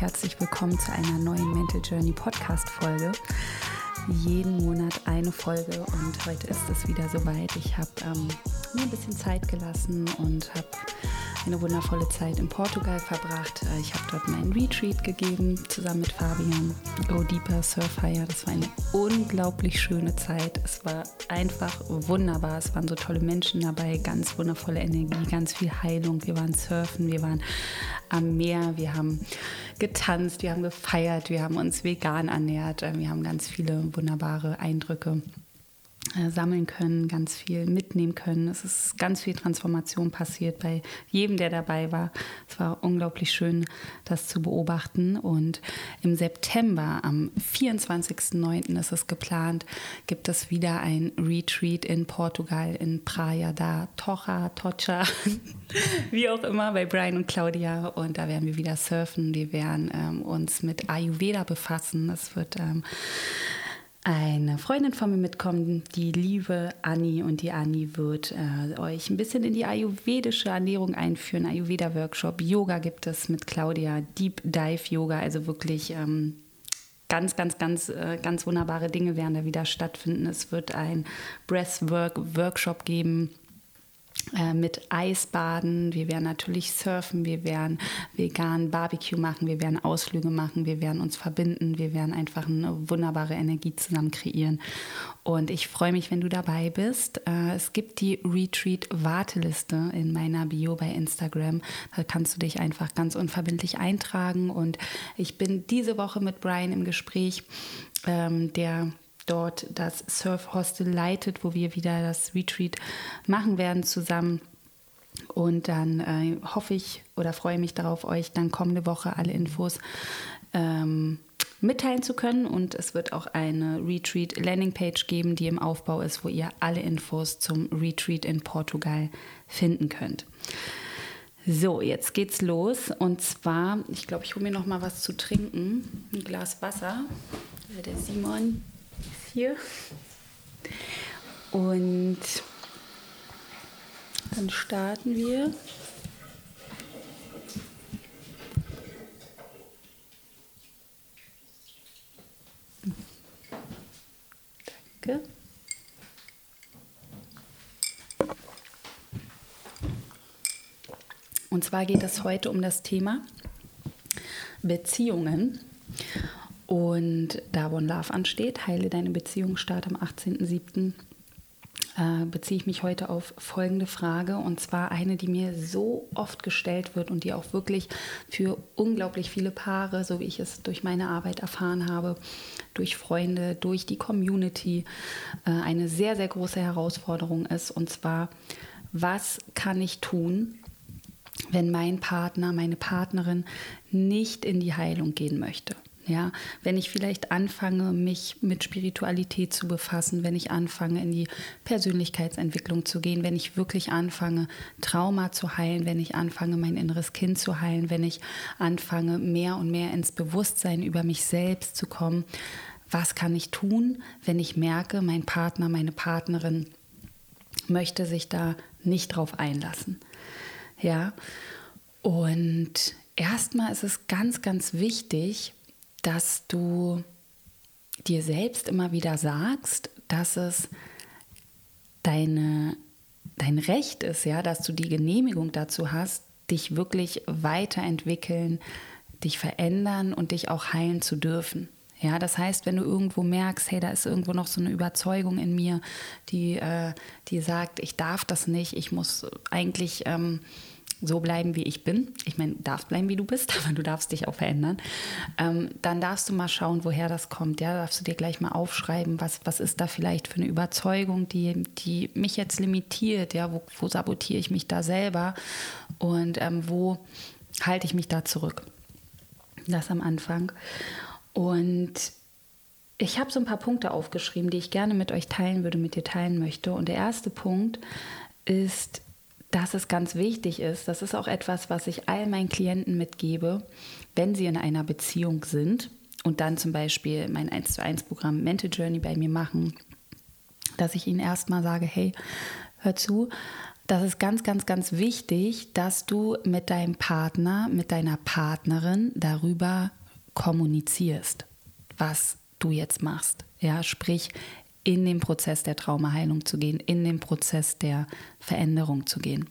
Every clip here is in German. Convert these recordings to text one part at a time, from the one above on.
herzlich willkommen zu einer neuen Mental Journey Podcast Folge. Jeden Monat eine Folge und heute ist es wieder soweit. Ich habe ähm, mir ein bisschen Zeit gelassen und habe eine wundervolle Zeit in Portugal verbracht. Äh, ich habe dort meinen Retreat gegeben, zusammen mit Fabian. Go Deeper Surf Higher. Das war eine unglaublich schöne Zeit. Es war einfach wunderbar. Es waren so tolle Menschen dabei, ganz wundervolle Energie, ganz viel Heilung. Wir waren surfen, wir waren am Meer, wir haben getanzt, wir haben gefeiert, wir haben uns vegan ernährt, äh, wir haben ganz viele wunderbare Eindrücke sammeln können, ganz viel mitnehmen können. Es ist ganz viel Transformation passiert bei jedem, der dabei war. Es war unglaublich schön, das zu beobachten. Und im September, am 24.09. ist es geplant, gibt es wieder ein Retreat in Portugal, in Praia da Tocha, Tocha, wie auch immer, bei Brian und Claudia. Und da werden wir wieder surfen. Wir werden ähm, uns mit Ayurveda befassen. Es wird ähm, eine Freundin von mir mitkommen, die liebe Anni. Und die Anni wird äh, euch ein bisschen in die ayurvedische Ernährung einführen. Ayurveda-Workshop, Yoga gibt es mit Claudia, Deep Dive Yoga, also wirklich ähm, ganz, ganz, ganz, äh, ganz wunderbare Dinge werden da wieder stattfinden. Es wird ein Breathwork-Workshop geben mit Eisbaden, wir werden natürlich surfen, wir werden vegan Barbecue machen, wir werden Ausflüge machen, wir werden uns verbinden, wir werden einfach eine wunderbare Energie zusammen kreieren. Und ich freue mich, wenn du dabei bist. Äh, es gibt die Retreat-Warteliste in meiner Bio bei Instagram. Da kannst du dich einfach ganz unverbindlich eintragen. Und ich bin diese Woche mit Brian im Gespräch, ähm, der dort das Surf Hostel leitet, wo wir wieder das Retreat machen werden zusammen. Und dann äh, hoffe ich oder freue mich darauf, euch dann kommende Woche alle Infos ähm, mitteilen zu können. Und es wird auch eine Retreat Landingpage geben, die im Aufbau ist, wo ihr alle Infos zum Retreat in Portugal finden könnt. So, jetzt geht's los. Und zwar, ich glaube, ich hole mir noch mal was zu trinken. Ein Glas Wasser. Der Simon hier. Und dann starten wir. Danke. Und zwar geht es heute um das Thema Beziehungen. Und da, ein Love ansteht, heile deine Beziehung, start am 18.07. Äh, beziehe ich mich heute auf folgende Frage und zwar eine, die mir so oft gestellt wird und die auch wirklich für unglaublich viele Paare, so wie ich es durch meine Arbeit erfahren habe, durch Freunde, durch die Community, äh, eine sehr, sehr große Herausforderung ist. Und zwar, was kann ich tun, wenn mein Partner, meine Partnerin nicht in die Heilung gehen möchte? Ja, wenn ich vielleicht anfange, mich mit Spiritualität zu befassen, wenn ich anfange, in die Persönlichkeitsentwicklung zu gehen, wenn ich wirklich anfange, Trauma zu heilen, wenn ich anfange, mein inneres Kind zu heilen, wenn ich anfange, mehr und mehr ins Bewusstsein über mich selbst zu kommen, was kann ich tun, wenn ich merke, mein Partner, meine Partnerin möchte sich da nicht drauf einlassen. Ja, und erstmal ist es ganz, ganz wichtig, dass du dir selbst immer wieder sagst, dass es deine, dein Recht ist, ja, dass du die Genehmigung dazu hast, dich wirklich weiterentwickeln, dich verändern und dich auch heilen zu dürfen. Ja, das heißt, wenn du irgendwo merkst, hey, da ist irgendwo noch so eine Überzeugung in mir, die, äh, die sagt, ich darf das nicht, ich muss eigentlich ähm, so bleiben, wie ich bin. Ich meine, du darfst bleiben, wie du bist, aber du darfst dich auch verändern. Ähm, dann darfst du mal schauen, woher das kommt. Ja, darfst du dir gleich mal aufschreiben, was, was ist da vielleicht für eine Überzeugung, die, die mich jetzt limitiert. Ja, wo, wo sabotiere ich mich da selber und ähm, wo halte ich mich da zurück. Das am Anfang. Und ich habe so ein paar Punkte aufgeschrieben, die ich gerne mit euch teilen würde, mit dir teilen möchte. Und der erste Punkt ist, dass es ganz wichtig ist, das ist auch etwas, was ich all meinen Klienten mitgebe, wenn sie in einer Beziehung sind und dann zum Beispiel mein 1 zu 1 Programm Mental Journey bei mir machen, dass ich ihnen erstmal sage, hey, hör zu, das ist ganz, ganz, ganz wichtig, dass du mit deinem Partner, mit deiner Partnerin darüber kommunizierst, was du jetzt machst. Ja, sprich, in den Prozess der Traumaheilung zu gehen, in den Prozess der Veränderung zu gehen.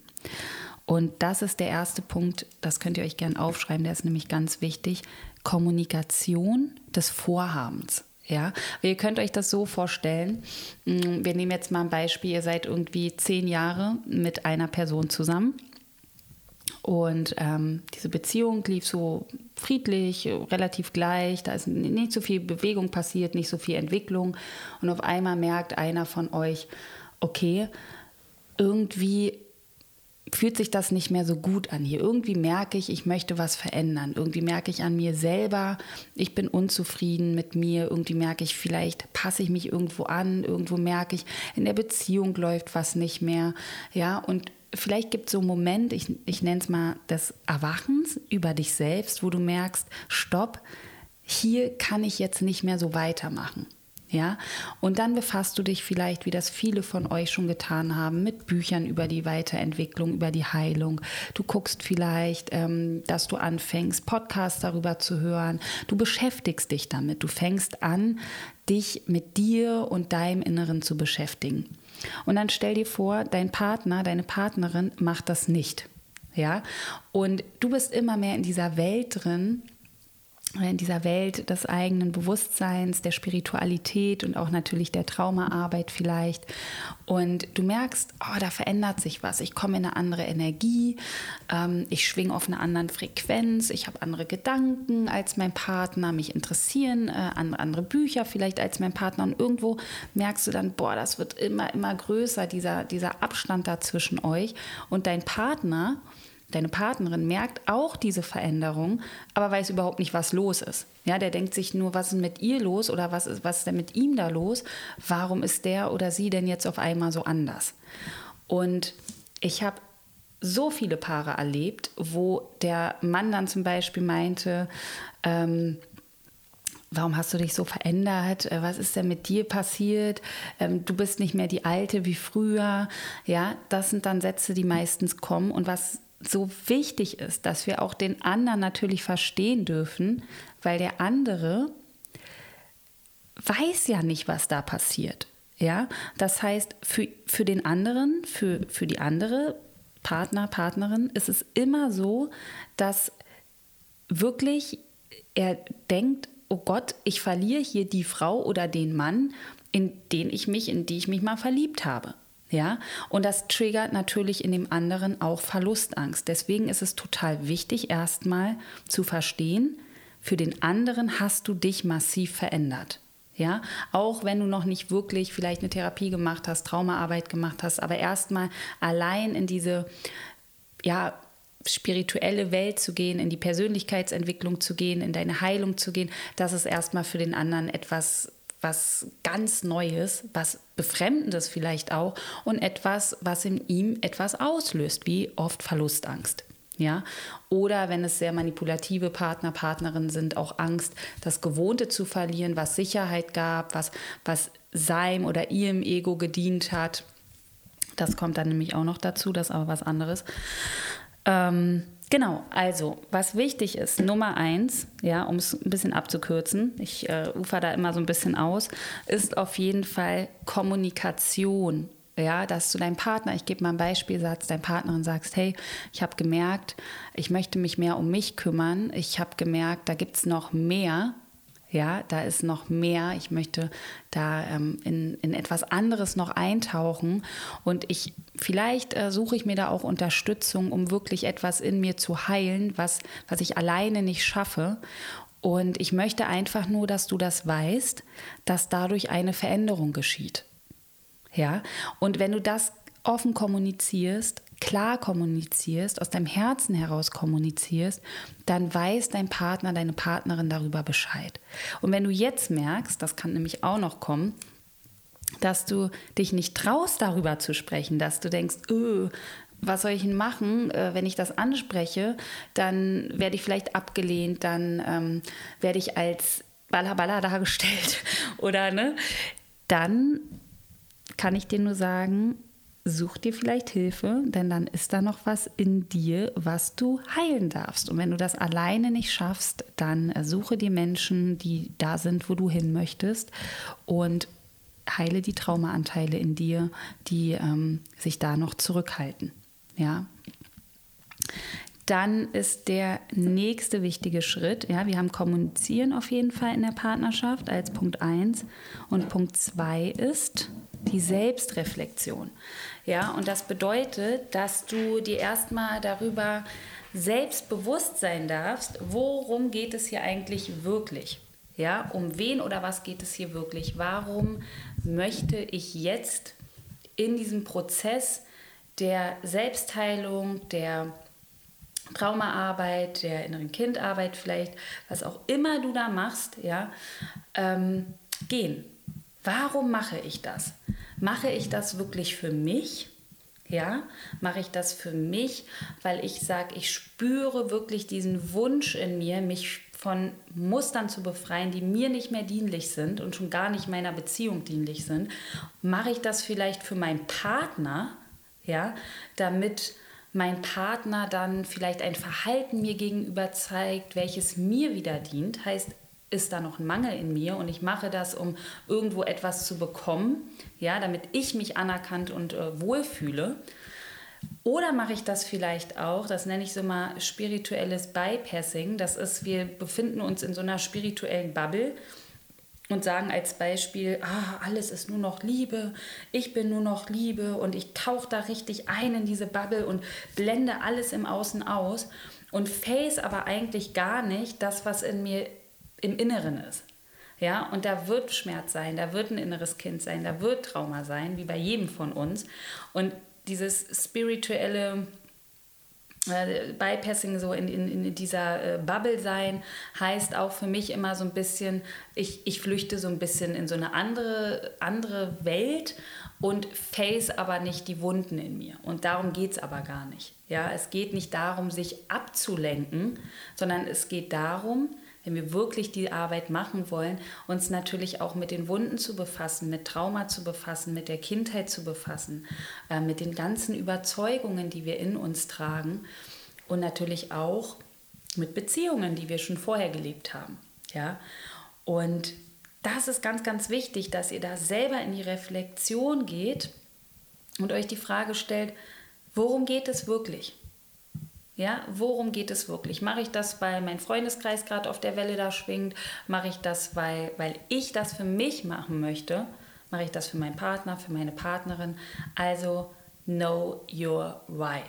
Und das ist der erste Punkt, das könnt ihr euch gerne aufschreiben, der ist nämlich ganz wichtig. Kommunikation des Vorhabens. Ja, ihr könnt euch das so vorstellen. Mm, wir nehmen jetzt mal ein Beispiel. Ihr seid irgendwie zehn Jahre mit einer Person zusammen. Und ähm, diese Beziehung lief so friedlich, relativ gleich. Da ist nicht so viel Bewegung passiert, nicht so viel Entwicklung. Und auf einmal merkt einer von euch, okay, irgendwie fühlt sich das nicht mehr so gut an hier. Irgendwie merke ich, ich möchte was verändern. Irgendwie merke ich an mir selber, ich bin unzufrieden mit mir. Irgendwie merke ich, vielleicht passe ich mich irgendwo an. Irgendwo merke ich, in der Beziehung läuft was nicht mehr. Ja, und vielleicht gibt es so einen Moment, ich, ich nenne es mal des Erwachens über dich selbst, wo du merkst, stopp, hier kann ich jetzt nicht mehr so weitermachen. Ja, und dann befasst du dich vielleicht, wie das viele von euch schon getan haben, mit Büchern über die Weiterentwicklung, über die Heilung. Du guckst vielleicht, ähm, dass du anfängst, Podcasts darüber zu hören. Du beschäftigst dich damit. Du fängst an, dich mit dir und deinem Inneren zu beschäftigen. Und dann stell dir vor, dein Partner, deine Partnerin macht das nicht. Ja, und du bist immer mehr in dieser Welt drin, in dieser Welt des eigenen Bewusstseins, der Spiritualität und auch natürlich der Traumaarbeit vielleicht. Und du merkst, oh, da verändert sich was. Ich komme in eine andere Energie, ähm, ich schwinge auf einer anderen Frequenz, ich habe andere Gedanken als mein Partner, mich interessieren äh, andere Bücher vielleicht als mein Partner. Und irgendwo merkst du dann, boah, das wird immer, immer größer, dieser, dieser Abstand da zwischen euch. Und dein Partner, Deine Partnerin merkt auch diese Veränderung, aber weiß überhaupt nicht, was los ist. Ja, der denkt sich nur, was ist mit ihr los oder was ist, was ist denn mit ihm da los? Warum ist der oder sie denn jetzt auf einmal so anders? Und ich habe so viele Paare erlebt, wo der Mann dann zum Beispiel meinte, ähm, warum hast du dich so verändert? Äh, was ist denn mit dir passiert? Ähm, du bist nicht mehr die Alte wie früher. Ja, das sind dann Sätze, die meistens kommen. Und was so wichtig ist, dass wir auch den anderen natürlich verstehen dürfen, weil der andere weiß ja nicht, was da passiert. Ja, das heißt, für, für den anderen, für, für die andere Partner, Partnerin ist es immer so, dass wirklich er denkt, oh Gott, ich verliere hier die Frau oder den Mann, in den ich mich, in die ich mich mal verliebt habe. Ja, und das triggert natürlich in dem anderen auch Verlustangst. Deswegen ist es total wichtig, erstmal zu verstehen, für den anderen hast du dich massiv verändert. Ja, auch wenn du noch nicht wirklich vielleicht eine Therapie gemacht hast, Traumaarbeit gemacht hast, aber erstmal allein in diese, ja, spirituelle Welt zu gehen, in die Persönlichkeitsentwicklung zu gehen, in deine Heilung zu gehen, das ist erstmal für den anderen etwas was ganz Neues, was Befremdendes vielleicht auch und etwas, was in ihm etwas auslöst, wie oft Verlustangst. Ja, oder wenn es sehr manipulative Partner, Partnerinnen sind, auch Angst, das Gewohnte zu verlieren, was Sicherheit gab, was, was seinem oder ihrem Ego gedient hat. Das kommt dann nämlich auch noch dazu, das ist aber was anderes. Ähm, Genau, also was wichtig ist, Nummer eins, ja, um es ein bisschen abzukürzen, ich äh, ufer da immer so ein bisschen aus, ist auf jeden Fall Kommunikation. Ja, dass du deinem Partner, ich gebe mal einen Beispielsatz, deinem Partnerin sagst, hey, ich habe gemerkt, ich möchte mich mehr um mich kümmern, ich habe gemerkt, da gibt es noch mehr, ja, da ist noch mehr. Ich möchte da ähm, in, in etwas anderes noch eintauchen. Und ich vielleicht äh, suche ich mir da auch Unterstützung, um wirklich etwas in mir zu heilen, was, was ich alleine nicht schaffe. Und ich möchte einfach nur, dass du das weißt, dass dadurch eine Veränderung geschieht. Ja, und wenn du das offen kommunizierst, klar kommunizierst, aus deinem Herzen heraus kommunizierst, dann weiß dein Partner, deine Partnerin darüber Bescheid. Und wenn du jetzt merkst, das kann nämlich auch noch kommen, dass du dich nicht traust, darüber zu sprechen, dass du denkst, öh, was soll ich denn machen, äh, wenn ich das anspreche, dann werde ich vielleicht abgelehnt, dann ähm, werde ich als Balla dargestellt oder ne, dann kann ich dir nur sagen, such dir vielleicht Hilfe, denn dann ist da noch was in dir, was du heilen darfst. Und wenn du das alleine nicht schaffst, dann suche dir Menschen, die da sind, wo du hin möchtest und heile die Traumaanteile in dir, die ähm, sich da noch zurückhalten. Ja. Dann ist der nächste wichtige Schritt, ja, wir haben Kommunizieren auf jeden Fall in der Partnerschaft als Punkt 1 und Punkt 2 ist die Selbstreflexion. Ja, und das bedeutet, dass du dir erstmal darüber selbst bewusst sein darfst, worum geht es hier eigentlich wirklich? Ja, um wen oder was geht es hier wirklich? Warum möchte ich jetzt in diesem Prozess der Selbstheilung, der Traumaarbeit, der inneren Kindarbeit vielleicht, was auch immer du da machst, ja, ähm, gehen. Warum mache ich das? Mache ich das wirklich für mich? Ja, mache ich das für mich, weil ich sage, ich spüre wirklich diesen Wunsch in mir, mich von Mustern zu befreien, die mir nicht mehr dienlich sind und schon gar nicht meiner Beziehung dienlich sind. Mache ich das vielleicht für meinen Partner, ja, damit mein Partner dann vielleicht ein Verhalten mir gegenüber zeigt, welches mir wieder dient, heißt, ist da noch ein Mangel in mir und ich mache das, um irgendwo etwas zu bekommen, ja, damit ich mich anerkannt und äh, wohlfühle. Oder mache ich das vielleicht auch, das nenne ich so mal spirituelles Bypassing, das ist, wir befinden uns in so einer spirituellen Bubble und sagen als Beispiel, ah, alles ist nur noch Liebe, ich bin nur noch Liebe und ich tauche da richtig ein in diese Bubble und blende alles im Außen aus und face aber eigentlich gar nicht das, was in mir im Inneren ist. Ja, und da wird Schmerz sein, da wird ein inneres Kind sein, da wird Trauma sein, wie bei jedem von uns. Und dieses spirituelle äh, Bypassing so in, in, in dieser äh, Bubble sein heißt auch für mich immer so ein bisschen, ich, ich flüchte so ein bisschen in so eine andere, andere Welt und face aber nicht die Wunden in mir. Und darum geht es aber gar nicht. Ja, es geht nicht darum, sich abzulenken, sondern es geht darum, wenn wir wirklich die Arbeit machen wollen, uns natürlich auch mit den Wunden zu befassen, mit Trauma zu befassen, mit der Kindheit zu befassen, äh, mit den ganzen Überzeugungen, die wir in uns tragen und natürlich auch mit Beziehungen, die wir schon vorher gelebt haben. Ja? Und das ist ganz, ganz wichtig, dass ihr da selber in die Reflexion geht und euch die Frage stellt, worum geht es wirklich? Ja, worum geht es wirklich? Mache ich das, weil mein Freundeskreis gerade auf der Welle da schwingt? Mache ich das, weil, weil ich das für mich machen möchte? Mache ich das für meinen Partner, für meine Partnerin? Also, know your why.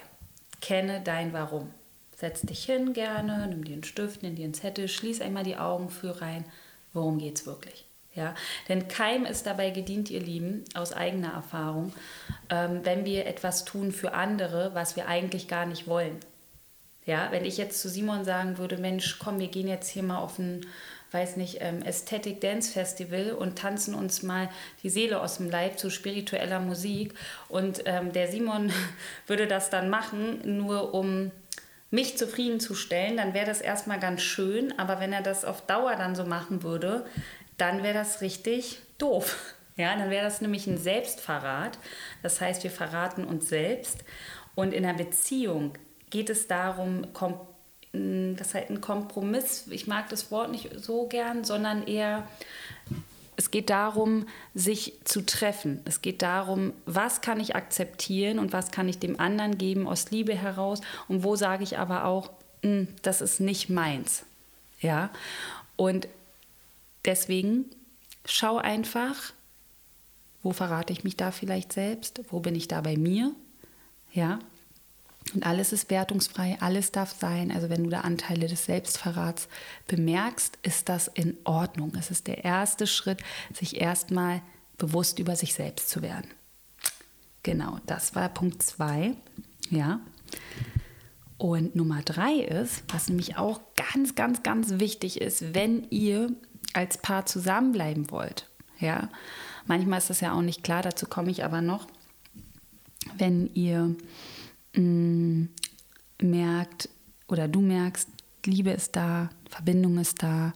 Kenne dein Warum. Setz dich hin gerne, nimm dir einen Stift, nimm dir einen Zettel, schließ einmal die Augen, für rein. Worum geht es wirklich? Ja, denn keinem ist dabei gedient, ihr Lieben, aus eigener Erfahrung, ähm, wenn wir etwas tun für andere, was wir eigentlich gar nicht wollen. Ja, wenn ich jetzt zu Simon sagen würde, Mensch, komm, wir gehen jetzt hier mal auf ein, weiß nicht, ähm, Aesthetic Dance Festival und tanzen uns mal die Seele aus dem Leib zu spiritueller Musik. Und ähm, der Simon würde das dann machen, nur um mich zufriedenzustellen, dann wäre das erstmal ganz schön. Aber wenn er das auf Dauer dann so machen würde, dann wäre das richtig doof. Ja, dann wäre das nämlich ein Selbstverrat. Das heißt, wir verraten uns selbst. Und in einer Beziehung geht es darum, das halt ein Kompromiss, ich mag das Wort nicht so gern, sondern eher, es geht darum, sich zu treffen. Es geht darum, was kann ich akzeptieren und was kann ich dem anderen geben aus Liebe heraus und wo sage ich aber auch, hm, das ist nicht meins. Ja, und deswegen schau einfach, wo verrate ich mich da vielleicht selbst, wo bin ich da bei mir, ja, und alles ist wertungsfrei, alles darf sein. Also wenn du da Anteile des Selbstverrats bemerkst, ist das in Ordnung. Es ist der erste Schritt, sich erstmal bewusst über sich selbst zu werden. Genau, das war Punkt zwei. Ja. Und Nummer drei ist, was nämlich auch ganz, ganz, ganz wichtig ist, wenn ihr als Paar zusammenbleiben wollt. Ja, manchmal ist das ja auch nicht klar, dazu komme ich aber noch. Wenn ihr mm, merkt oder du merkst, Liebe ist da, Verbindung ist da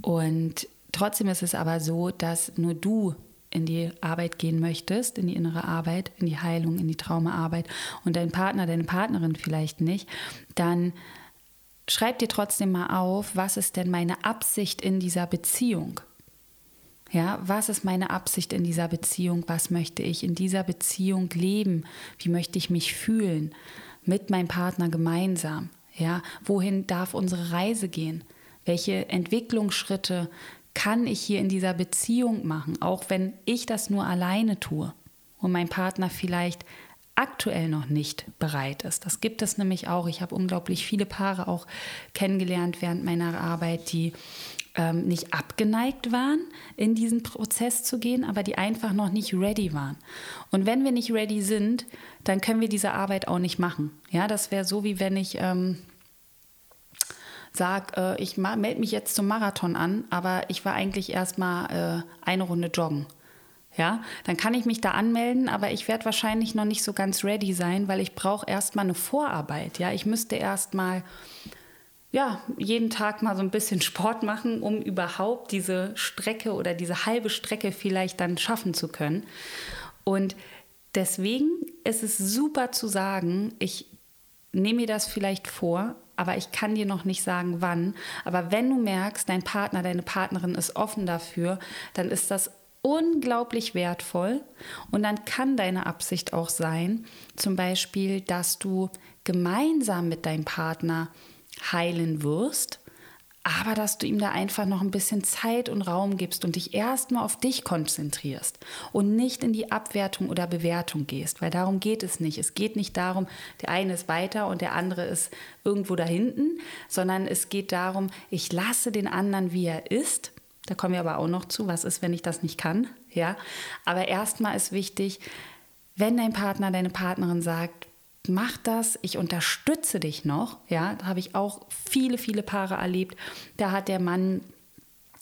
und trotzdem ist es aber so, dass nur du in die Arbeit gehen möchtest, in die innere Arbeit, in die Heilung, in die Traumaarbeit und dein Partner, deine Partnerin vielleicht nicht, dann schreib dir trotzdem mal auf, was ist denn meine Absicht in dieser Beziehung? Ja, was ist meine Absicht in dieser Beziehung? Was möchte ich in dieser Beziehung leben? Wie möchte ich mich fühlen mit meinem Partner gemeinsam? Ja, wohin darf unsere Reise gehen? Welche Entwicklungsschritte kann ich hier in dieser Beziehung machen, auch wenn ich das nur alleine tue und mein Partner vielleicht aktuell noch nicht bereit ist. Das gibt es nämlich auch. Ich habe unglaublich viele Paare auch kennengelernt während meiner Arbeit, die ähm, nicht abgeneigt waren, in diesen Prozess zu gehen, aber die einfach noch nicht ready waren. Und wenn wir nicht ready sind, dann können wir diese Arbeit auch nicht machen. Ja, das wäre so, wie wenn ich ähm, sage, äh, ich melde mich jetzt zum Marathon an, aber ich war eigentlich erst mal äh, eine Runde joggen ja, dann kann ich mich da anmelden, aber ich werde wahrscheinlich noch nicht so ganz ready sein, weil ich brauche erstmal eine Vorarbeit. Ja, ich müsste erstmal ja, jeden Tag mal so ein bisschen Sport machen, um überhaupt diese Strecke oder diese halbe Strecke vielleicht dann schaffen zu können. Und deswegen ist es super zu sagen, ich nehme mir das vielleicht vor, aber ich kann dir noch nicht sagen, wann. Aber wenn du merkst, dein Partner, deine Partnerin ist offen dafür, dann ist das unglaublich wertvoll. Und dann kann deine Absicht auch sein, zum Beispiel, dass du gemeinsam mit deinem Partner heilen wirst, aber dass du ihm da einfach noch ein bisschen Zeit und Raum gibst und dich erstmal auf dich konzentrierst und nicht in die Abwertung oder Bewertung gehst, weil darum geht es nicht. Es geht nicht darum, der eine ist weiter und der andere ist irgendwo da hinten, sondern es geht darum, ich lasse den anderen, wie er ist da kommen wir aber auch noch zu, was ist, wenn ich das nicht kann. Ja? Aber erstmal ist wichtig, wenn dein Partner, deine Partnerin sagt, mach das, ich unterstütze dich noch, ja, da habe ich auch viele, viele Paare erlebt, da hat der Mann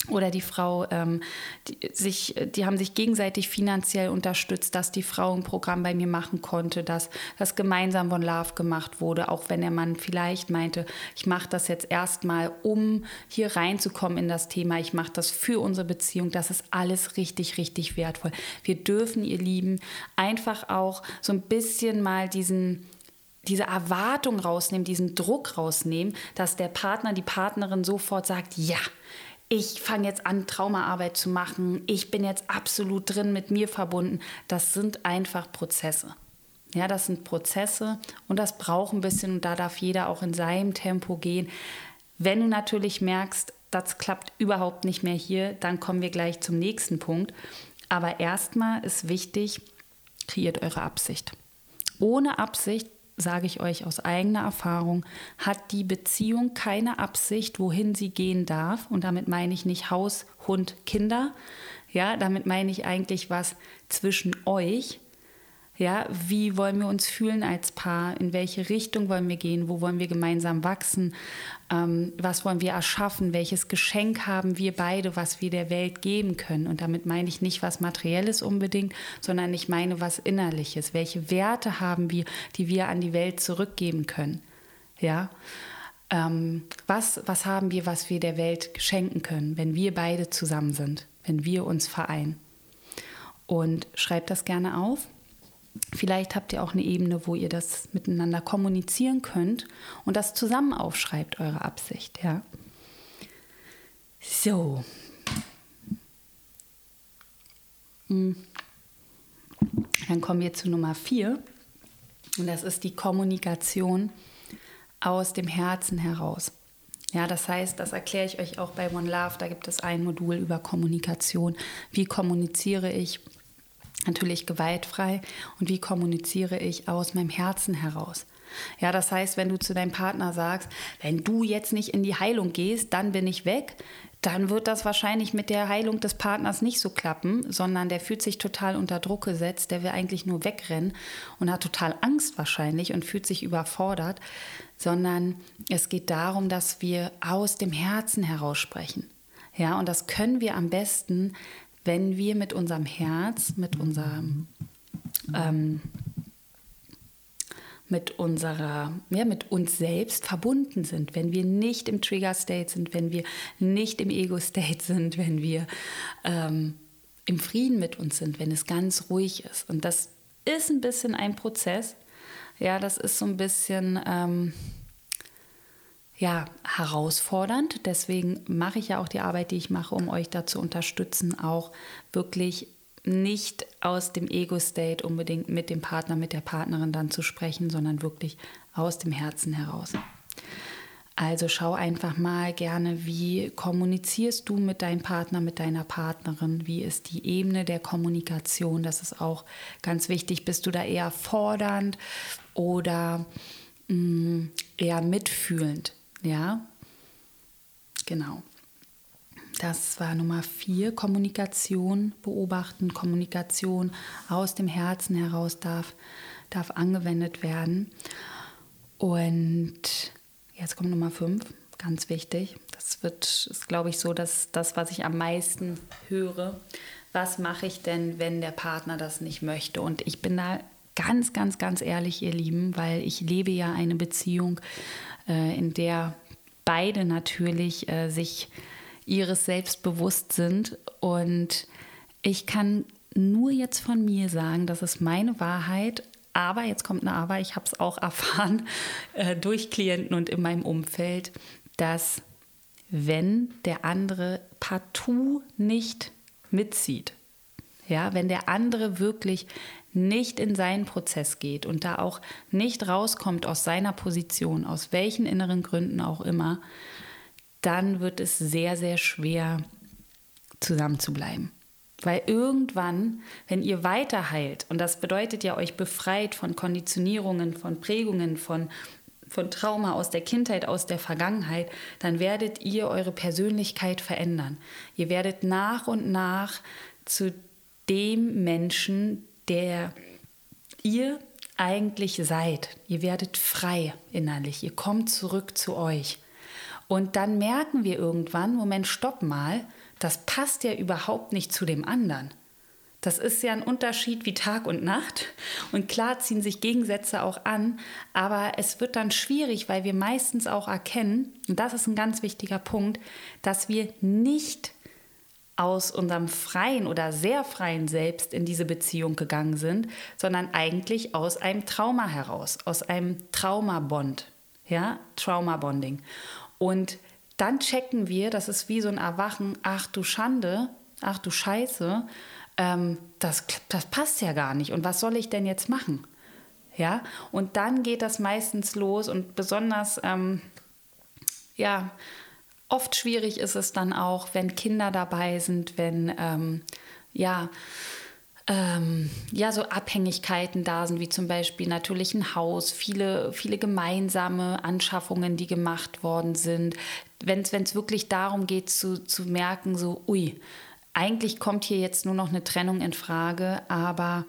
oder die Frau, ähm, die, sich, die haben sich gegenseitig finanziell unterstützt, dass die Frau ein Programm bei mir machen konnte, dass das gemeinsam von Love gemacht wurde, auch wenn der Mann vielleicht meinte, ich mache das jetzt erstmal, um hier reinzukommen in das Thema, ich mache das für unsere Beziehung, das ist alles richtig, richtig wertvoll. Wir dürfen, ihr Lieben, einfach auch so ein bisschen mal diesen diese Erwartung rausnehmen, diesen Druck rausnehmen, dass der Partner, die Partnerin sofort sagt, ja, ich fange jetzt an, Traumaarbeit zu machen, ich bin jetzt absolut drin mit mir verbunden. Das sind einfach Prozesse. Ja, das sind Prozesse und das braucht ein bisschen und da darf jeder auch in seinem Tempo gehen. Wenn du natürlich merkst, das klappt überhaupt nicht mehr hier, dann kommen wir gleich zum nächsten Punkt. Aber erstmal ist wichtig, kreiert eure Absicht. Ohne Absicht sage ich euch aus eigener Erfahrung, hat die Beziehung keine Absicht, wohin sie gehen darf. Und damit meine ich nicht Haus, Hund, Kinder. Ja, damit meine ich eigentlich was zwischen euch, ja, wie wollen wir uns fühlen als Paar? In welche Richtung wollen wir gehen? Wo wollen wir gemeinsam wachsen? Ähm, was wollen wir erschaffen? Welches Geschenk haben wir beide, was wir der Welt geben können? Und damit meine ich nicht was Materielles unbedingt, sondern ich meine was Innerliches. Welche Werte haben wir, die wir an die Welt zurückgeben können? Ja. Ähm, was, was haben wir, was wir der Welt schenken können, wenn wir beide zusammen sind, wenn wir uns vereinen? Und schreibt das gerne auf Vielleicht habt ihr auch eine Ebene, wo ihr das miteinander kommunizieren könnt und das zusammen aufschreibt, eure Absicht. Ja. So. Hm. Dann kommen wir zu Nummer vier. Und das ist die Kommunikation aus dem Herzen heraus. Ja, das heißt, das erkläre ich euch auch bei One Love. Da gibt es ein Modul über Kommunikation. Wie kommuniziere ich? Natürlich gewaltfrei und wie kommuniziere ich aus meinem Herzen heraus. Ja, das heißt, wenn du zu deinem Partner sagst, wenn du jetzt nicht in die Heilung gehst, dann bin ich weg, dann wird das wahrscheinlich mit der Heilung des Partners nicht so klappen, sondern der fühlt sich total unter Druck gesetzt, der will eigentlich nur wegrennen und hat total Angst wahrscheinlich und fühlt sich überfordert, sondern es geht darum, dass wir aus dem Herzen heraus sprechen. Ja, und das können wir am besten, wenn wir mit unserem Herz, mit unserem ähm, mit unserer, ja, mit uns selbst verbunden sind, wenn wir nicht im Trigger-State sind, wenn wir nicht im Ego-State sind, wenn wir ähm, im Frieden mit uns sind, wenn es ganz ruhig ist. Und das ist ein bisschen ein Prozess. Ja, das ist so ein bisschen ähm, ja, herausfordernd. Deswegen mache ich ja auch die Arbeit, die ich mache, um euch da zu unterstützen, auch wirklich nicht aus dem Ego-State unbedingt mit dem Partner, mit der Partnerin dann zu sprechen, sondern wirklich aus dem Herzen heraus. Also schau einfach mal gerne, wie kommunizierst du mit deinem Partner, mit deiner Partnerin? Wie ist die Ebene der Kommunikation? Das ist auch ganz wichtig. Bist du da eher fordernd oder mh, mm, eher mitfühlend? Ja, genau. Das war Nummer vier, Kommunikation beobachten. Kommunikation aus dem Herzen heraus darf, darf angewendet werden. Und jetzt kommt Nummer fünf, ganz wichtig. Das wird, ist glaube ich so, dass das, was ich am meisten höre. Was mache ich denn, wenn der Partner das nicht möchte? Und ich bin da ganz, ganz, ganz ehrlich, ihr Lieben, weil ich lebe ja eine Beziehung, in der beide natürlich äh, sich ihres selbst bewusst sind. Und ich kann nur jetzt von mir sagen, das ist meine Wahrheit. Aber jetzt kommt eine Aber, ich habe es auch erfahren äh, durch Klienten und in meinem Umfeld, dass wenn der andere partout nicht mitzieht, ja, wenn der andere wirklich nicht in seinen Prozess geht und da auch nicht rauskommt aus seiner Position, aus welchen inneren Gründen auch immer, dann wird es sehr, sehr schwer zusammenzubleiben. Weil irgendwann, wenn ihr weiter heilt, und das bedeutet ja euch befreit von Konditionierungen, von Prägungen, von, von Trauma aus der Kindheit, aus der Vergangenheit, dann werdet ihr eure Persönlichkeit verändern. Ihr werdet nach und nach zu dem Menschen, der ihr eigentlich seid. Ihr werdet frei innerlich. Ihr kommt zurück zu euch. Und dann merken wir irgendwann, Moment, stopp mal, das passt ja überhaupt nicht zu dem anderen. Das ist ja ein Unterschied wie Tag und Nacht. Und klar ziehen sich Gegensätze auch an, aber es wird dann schwierig, weil wir meistens auch erkennen, und das ist ein ganz wichtiger Punkt, dass wir nicht aus unserem freien oder sehr freien Selbst in diese Beziehung gegangen sind, sondern eigentlich aus einem Trauma heraus, aus einem Traumabond, ja, Traumabonding. Und dann checken wir, das ist wie so ein Erwachen, ach du Schande, ach du Scheiße, ähm, das, das passt ja gar nicht. Und was soll ich denn jetzt machen? Ja, und dann geht das meistens los und besonders, ähm, ja, oft schwierig ist es dann auch, wenn Kinder dabei sind, wenn, ähm, ja, ähm, ja, so Abhängigkeiten da sind, wie zum Beispiel natürlich ein Haus, viele, viele gemeinsame Anschaffungen, die gemacht worden sind. Wenn es wirklich darum geht zu, zu merken, so, ui, eigentlich kommt hier jetzt nur noch eine Trennung in Frage, aber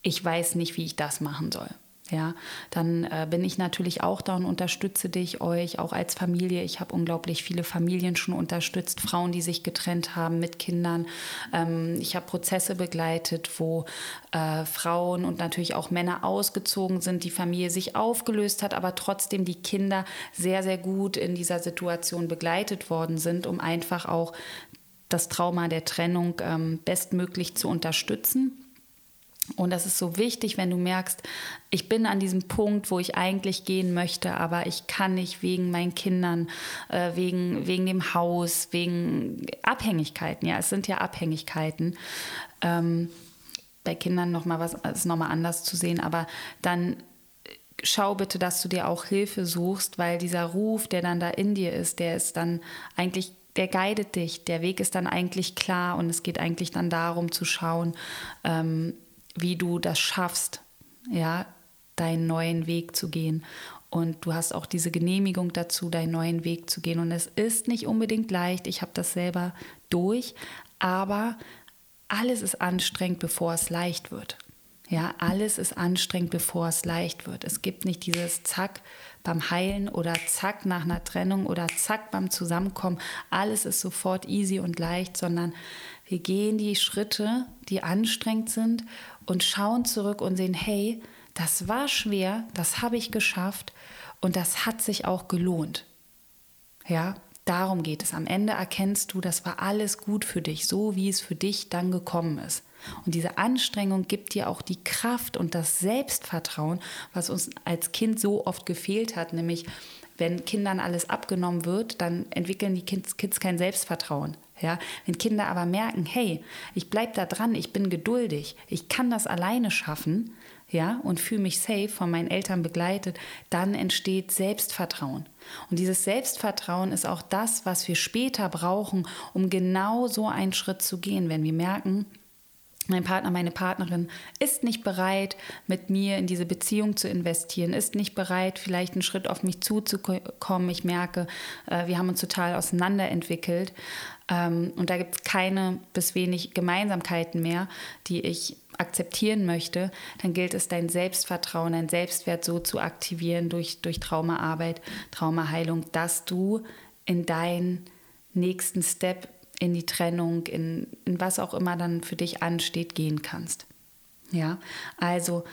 ich weiß nicht, wie ich das machen soll ja, dann äh, bin ich natürlich auch da und unterstütze dich, euch, auch als Familie. Ich habe unglaublich viele Familien schon unterstützt, Frauen, die sich getrennt haben mit Kindern. Ähm, ich habe Prozesse begleitet, wo äh, Frauen und natürlich auch Männer ausgezogen sind, die Familie sich aufgelöst hat, aber trotzdem die Kinder sehr, sehr gut in dieser Situation begleitet worden sind, um einfach auch das Trauma der Trennung ähm, bestmöglich zu unterstützen. Und das ist so wichtig, wenn du merkst, ich bin an diesem Punkt, wo ich eigentlich gehen möchte, aber ich kann nicht wegen meinen Kindern, äh, wegen, wegen dem Haus, wegen Abhängigkeiten. Ja, es sind ja Abhängigkeiten. Ähm, bei Kindern nochmal was ist nochmal anders zu sehen, aber dann schau bitte, dass du dir auch Hilfe suchst, weil dieser Ruf, der dann da in dir ist, der ist dann eigentlich der guidet dich, der Weg ist dann eigentlich klar und es geht eigentlich dann darum zu schauen, ähm, wie du das schaffst, ja, deinen neuen Weg zu gehen. Und du hast auch diese Genehmigung dazu, deinen neuen Weg zu gehen. Und es ist nicht unbedingt leicht. Ich habe das selber durch. Aber alles ist anstrengend, bevor es leicht wird. Ja, alles ist anstrengend, bevor es leicht wird. Es gibt nicht dieses Zack beim Heilen oder Zack nach einer Trennung oder Zack beim Zusammenkommen. Alles ist sofort easy und leicht, sondern wir gehen die Schritte, die anstrengend sind und schauen zurück und sehen, hey, das war schwer, das habe ich geschafft und das hat sich auch gelohnt. Ja, Darum geht es. Am Ende erkennst du, das war alles gut für dich, so wie es für dich dann gekommen ist. Und diese Anstrengung gibt dir auch die Kraft und das Selbstvertrauen, was uns als Kind so oft gefehlt hat, nämlich wenn Kindern alles abgenommen wird, dann entwickeln die Kids, Kids kein Selbstvertrauen. Ja, wenn Kinder aber merken, hey, ich bleibe da dran, ich bin geduldig, ich kann das alleine schaffen, ja, und fühle mich safe von meinen Eltern begleitet, dann entsteht Selbstvertrauen. Und dieses Selbstvertrauen ist auch das, was wir später brauchen, um genau so einen Schritt zu gehen, wenn wir merken, mein Partner, meine Partnerin ist nicht bereit, mit mir in diese Beziehung zu investieren, ist nicht bereit, vielleicht einen Schritt auf mich zuzukommen. Ich merke, äh, wir haben uns total auseinanderentwickelt und da gibt es keine bis wenig Gemeinsamkeiten mehr, die ich akzeptieren möchte, dann gilt es, dein Selbstvertrauen, dein Selbstwert so zu aktivieren durch, durch Traumaarbeit, Traumaheilung, dass du in deinen nächsten Step in die Trennung, in, in was auch immer dann für dich ansteht, gehen kannst. Ja, also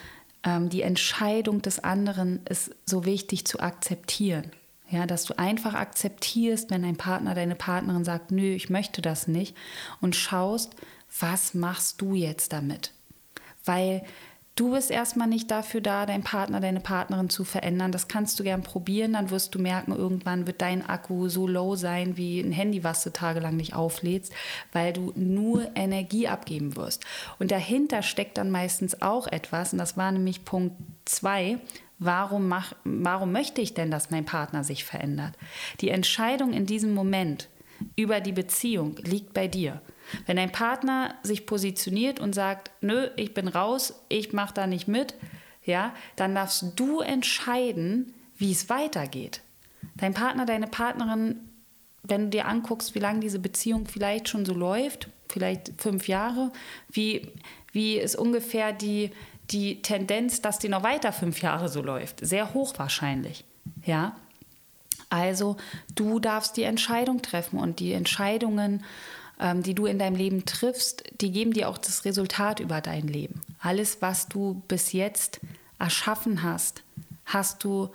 ähm, die Entscheidung des anderen ist so wichtig zu akzeptieren. Ja, dass du einfach akzeptierst, wenn dein Partner, deine Partnerin sagt, nö, ich möchte das nicht und schaust, was machst du jetzt damit? Weil Du bist erstmal nicht dafür da, deinen Partner, deine Partnerin zu verändern. Das kannst du gern probieren. Dann wirst du merken, irgendwann wird dein Akku so low sein wie ein Handy, was du tagelang nicht auflädst, weil du nur Energie abgeben wirst. Und dahinter steckt dann meistens auch etwas, und das war nämlich Punkt zwei. Warum, mach, warum möchte ich denn, dass mein Partner sich verändert? Die Entscheidung in diesem Moment über die Beziehung liegt bei dir. Wenn dein Partner sich positioniert und sagt, nö, ich bin raus, ich mache da nicht mit, ja, dann darfst du entscheiden, wie es weitergeht. Dein Partner, deine Partnerin, wenn du dir anguckst, wie lange diese Beziehung vielleicht schon so läuft, vielleicht fünf Jahre, wie, wie ist ungefähr die, die Tendenz, dass die noch weiter fünf Jahre so läuft? Sehr hoch wahrscheinlich. Ja. Also du darfst die Entscheidung treffen und die Entscheidungen ähm, die du in deinem Leben triffst, die geben dir auch das Resultat über dein Leben. Alles, was du bis jetzt erschaffen hast, hast du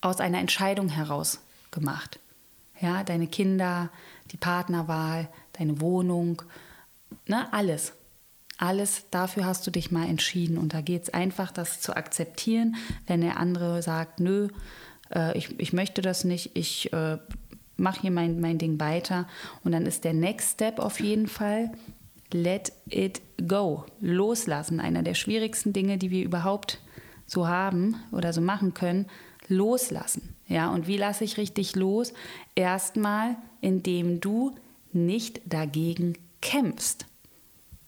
aus einer Entscheidung heraus gemacht. Ja, deine Kinder, die Partnerwahl, deine Wohnung, ne, alles. Alles, dafür hast du dich mal entschieden. Und da geht es einfach, das zu akzeptieren, wenn der andere sagt, nö, äh, ich, ich möchte das nicht, ich äh, mache hier mein, mein Ding weiter. Und dann ist der Next Step auf jeden Fall, let it go. Loslassen. Einer der schwierigsten Dinge, die wir überhaupt so haben oder so machen können. Loslassen. Ja, und wie lasse ich richtig los? Erstmal, indem du nicht dagegen kämpfst.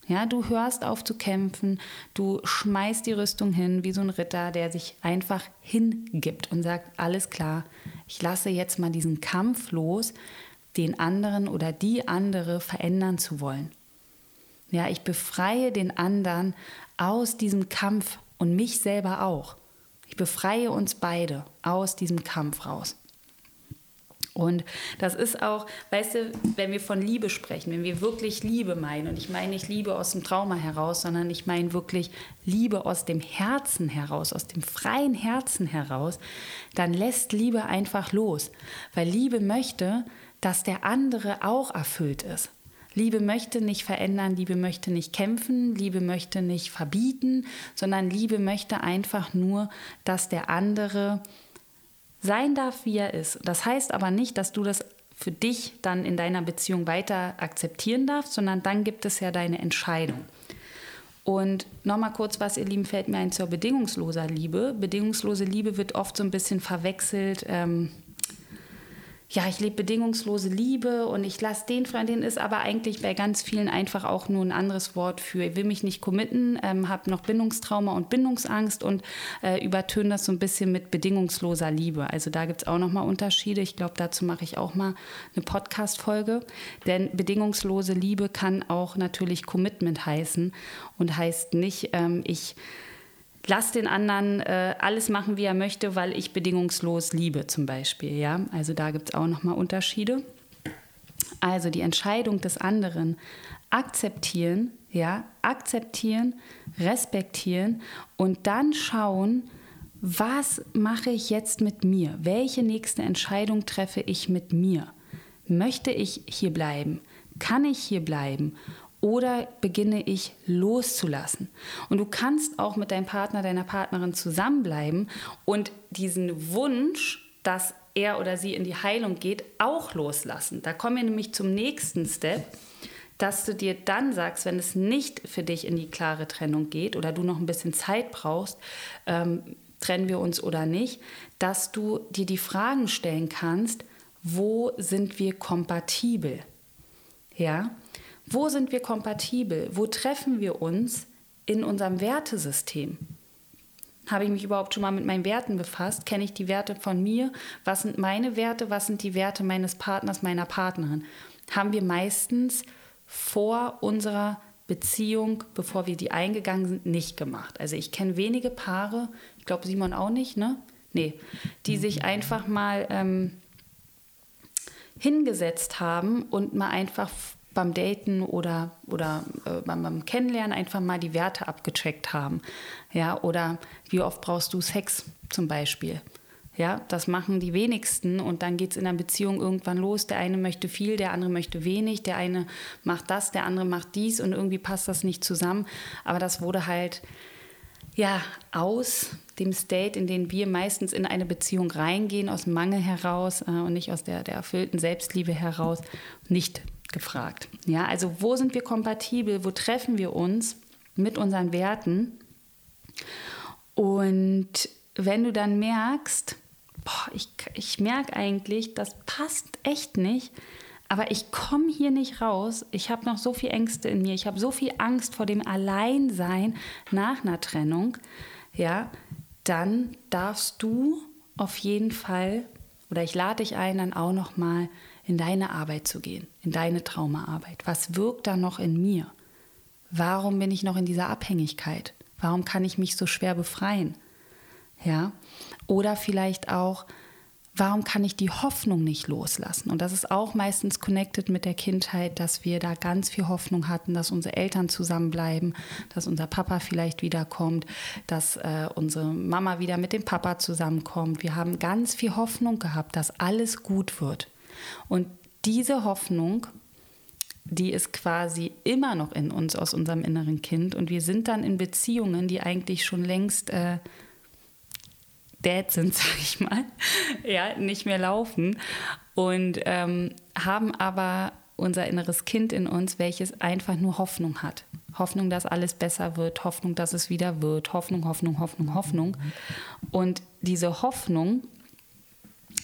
Ja, du hörst auf zu kämpfen, du schmeißt die Rüstung hin wie so ein Ritter, der sich einfach hingibt und sagt, alles klar, ich lasse jetzt mal diesen Kampf los, den anderen oder die andere verändern zu wollen. Ja, ich befreie den anderen aus diesem Kampf und mich selber auch. Ich befreie uns beide aus diesem Kampf raus. Und das ist auch, weißt du, wenn wir von Liebe sprechen, wenn wir wirklich Liebe meinen, und ich meine nicht Liebe aus dem Trauma heraus, sondern ich meine wirklich Liebe aus dem Herzen heraus, aus dem freien Herzen heraus, dann lässt Liebe einfach los. Weil Liebe möchte, dass der andere auch erfüllt ist. Liebe möchte nicht verändern, Liebe möchte nicht kämpfen, Liebe möchte nicht verbieten, sondern Liebe möchte einfach nur, dass der andere sein darf, wie er ist. Das heißt aber nicht, dass du das für dich dann in deiner Beziehung weiter akzeptieren darfst, sondern dann gibt es ja deine Entscheidung. Und nochmal kurz was, ihr Lieben, fällt mir ein zur bedingungsloser Liebe. Bedingungslose Liebe wird oft so ein bisschen verwechselt. Ähm, ja, ich lebe bedingungslose Liebe und ich lasse den Freund, den ist aber eigentlich bei ganz vielen einfach auch nur ein anderes Wort für, ich will mich nicht committen, ähm, habe noch Bindungstrauma und Bindungsangst und äh, übertöne das so ein bisschen mit bedingungsloser Liebe. Also da gibt es auch nochmal Unterschiede. Ich glaube, dazu mache ich auch mal eine Podcast-Folge, denn bedingungslose Liebe kann auch natürlich Commitment heißen und heißt nicht, ähm, ich lass den anderen äh, alles machen, wie er möchte, weil ich bedingungslos liebe zum Beispiel. Ja? Also da gibt es auch nochmal Unterschiede. Also die Entscheidung des anderen akzeptieren, ja, akzeptieren, respektieren und dann schauen, was mache ich jetzt mit mir? Welche nächste Entscheidung treffe ich mit mir? Möchte ich hier bleiben? Kann ich hier bleiben? Oder beginne ich loszulassen? Und du kannst auch mit deinem Partner, deiner Partnerin zusammenbleiben und diesen Wunsch, dass er oder sie in die Heilung geht, auch loslassen. Da kommen wir nämlich zum nächsten Step, dass du dir dann sagst, wenn es nicht für dich in die klare Trennung geht oder du noch ein bisschen Zeit brauchst, ähm, trennen wir uns oder nicht, dass du dir die Fragen stellen kannst, wo sind wir kompatibel? Ja, wo sind wir kompatibel? Wo treffen wir uns in unserem Wertesystem? Habe ich mich überhaupt schon mal mit meinen Werten befasst? Kenne ich die Werte von mir? Was sind meine Werte? Was sind die Werte meines Partners, meiner Partnerin? Haben wir meistens vor unserer Beziehung, bevor wir die eingegangen sind, nicht gemacht. Also ich kenne wenige Paare, ich glaube Simon auch nicht, ne? Nee, die sich einfach mal ähm, hingesetzt haben und mal einfach beim Daten oder, oder äh, beim, beim, Kennenlernen einfach mal die Werte abgecheckt haben. Ja, oder wie oft brauchst du Sex zum Beispiel? Ja, das machen die wenigsten und dann geht es in der Beziehung irgendwann los. Der eine möchte viel, der andere möchte wenig, der eine macht das, der andere macht dies und irgendwie passt das nicht zusammen. Aber das wurde halt ja aus dem State, in den wir meistens in eine Beziehung reingehen, aus Mangel heraus äh, und nicht aus der, der erfüllten Selbstliebe heraus, nicht gefragt. Ja, also wo sind wir kompatibel? Wo treffen wir uns mit unseren Werten? Und wenn du dann merkst, boah, ich, ich merke eigentlich, das passt echt nicht, aber ich komme hier nicht raus. Ich habe noch so viel Ängste in mir. Ich habe so viel Angst vor dem Alleinsein nach einer Trennung. Ja, dann darfst du auf jeden Fall oder ich lade dich ein, dann auch noch mal in deine Arbeit zu gehen, in deine Traumaarbeit. Was wirkt da noch in mir? Warum bin ich noch in dieser Abhängigkeit? Warum kann ich mich so schwer befreien? Ja? Oder vielleicht auch, warum kann ich die Hoffnung nicht loslassen? Und das ist auch meistens connected mit der Kindheit, dass wir da ganz viel Hoffnung hatten, dass unsere Eltern zusammenbleiben, dass unser Papa vielleicht wiederkommt, dass äh, unsere Mama wieder mit dem Papa zusammenkommt. Wir haben ganz viel Hoffnung gehabt, dass alles gut wird. Und diese Hoffnung, die ist quasi immer noch in uns aus unserem inneren Kind. Und wir sind dann in Beziehungen, die eigentlich schon längst äh, dead sind, sag ich mal, ja, nicht mehr laufen und ähm, haben aber unser inneres Kind in uns, welches einfach nur Hoffnung hat. Hoffnung, dass alles besser wird, Hoffnung, dass es wieder wird, Hoffnung, Hoffnung, Hoffnung, Hoffnung. Und diese Hoffnung,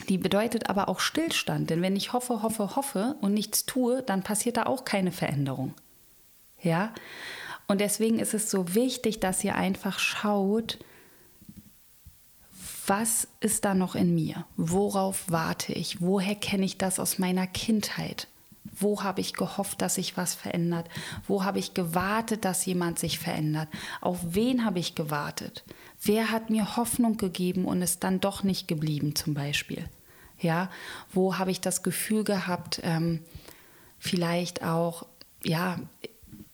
die bedeutet aber auch Stillstand. Denn wenn ich hoffe, hoffe, hoffe und nichts tue, dann passiert da auch keine Veränderung. Ja? Und deswegen ist es so wichtig, dass ihr einfach schaut, was ist da noch in mir? Worauf warte ich? Woher kenne ich das aus meiner Kindheit? Wo habe ich gehofft, dass sich was verändert? Wo habe ich gewartet, dass jemand sich verändert? Auf wen habe ich gewartet? Wer hat mir Hoffnung gegeben und ist dann doch nicht geblieben, zum Beispiel? Ja, wo habe ich das Gefühl gehabt, ähm, vielleicht auch, ja,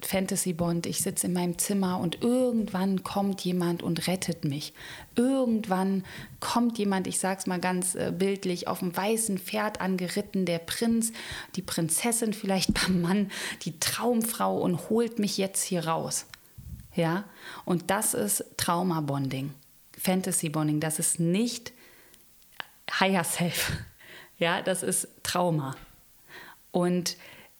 Fantasy Bond, ich sitze in meinem Zimmer und irgendwann kommt jemand und rettet mich. Irgendwann kommt jemand, ich sag's mal ganz äh, bildlich, auf dem weißen Pferd angeritten, der Prinz, die Prinzessin vielleicht beim Mann, die Traumfrau und holt mich jetzt hier raus. Ja? Und das ist Trauma Bonding. Fantasy Bonding, das ist nicht Higher Self. Ja, das ist Trauma. Und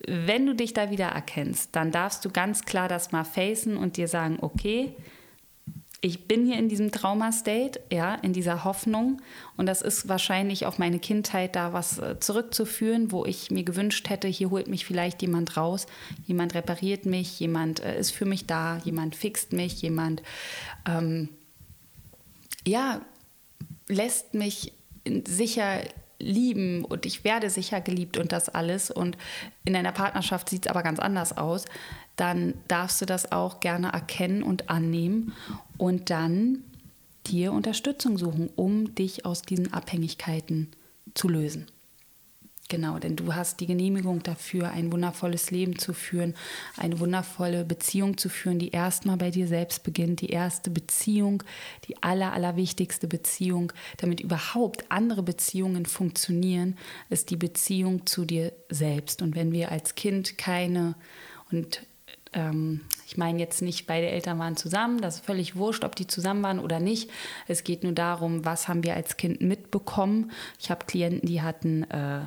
wenn du dich da wieder erkennst, dann darfst du ganz klar das mal facen und dir sagen, okay, ich bin hier in diesem Trauma-State, ja, in dieser Hoffnung. Und das ist wahrscheinlich auf meine Kindheit da was äh, zurückzuführen, wo ich mir gewünscht hätte, hier holt mich vielleicht jemand raus, jemand repariert mich, jemand äh, ist für mich da, jemand fixt mich, jemand, ähm, ja, lässt mich sicher lieben und ich werde sicher geliebt und das alles und in einer Partnerschaft sieht es aber ganz anders aus, dann darfst du das auch gerne erkennen und annehmen und dann dir Unterstützung suchen, um dich aus diesen Abhängigkeiten zu lösen. Genau, denn du hast die Genehmigung dafür, ein wundervolles Leben zu führen, eine wundervolle Beziehung zu führen, die erstmal bei dir selbst beginnt. Die erste Beziehung, die aller, allerwichtigste Beziehung, damit überhaupt andere Beziehungen funktionieren, ist die Beziehung zu dir selbst. Und wenn wir als Kind keine, und ähm, ich meine jetzt nicht, beide Eltern waren zusammen, das ist völlig wurscht, ob die zusammen waren oder nicht. Es geht nur darum, was haben wir als Kind mitbekommen. Ich habe Klienten, die hatten... Äh,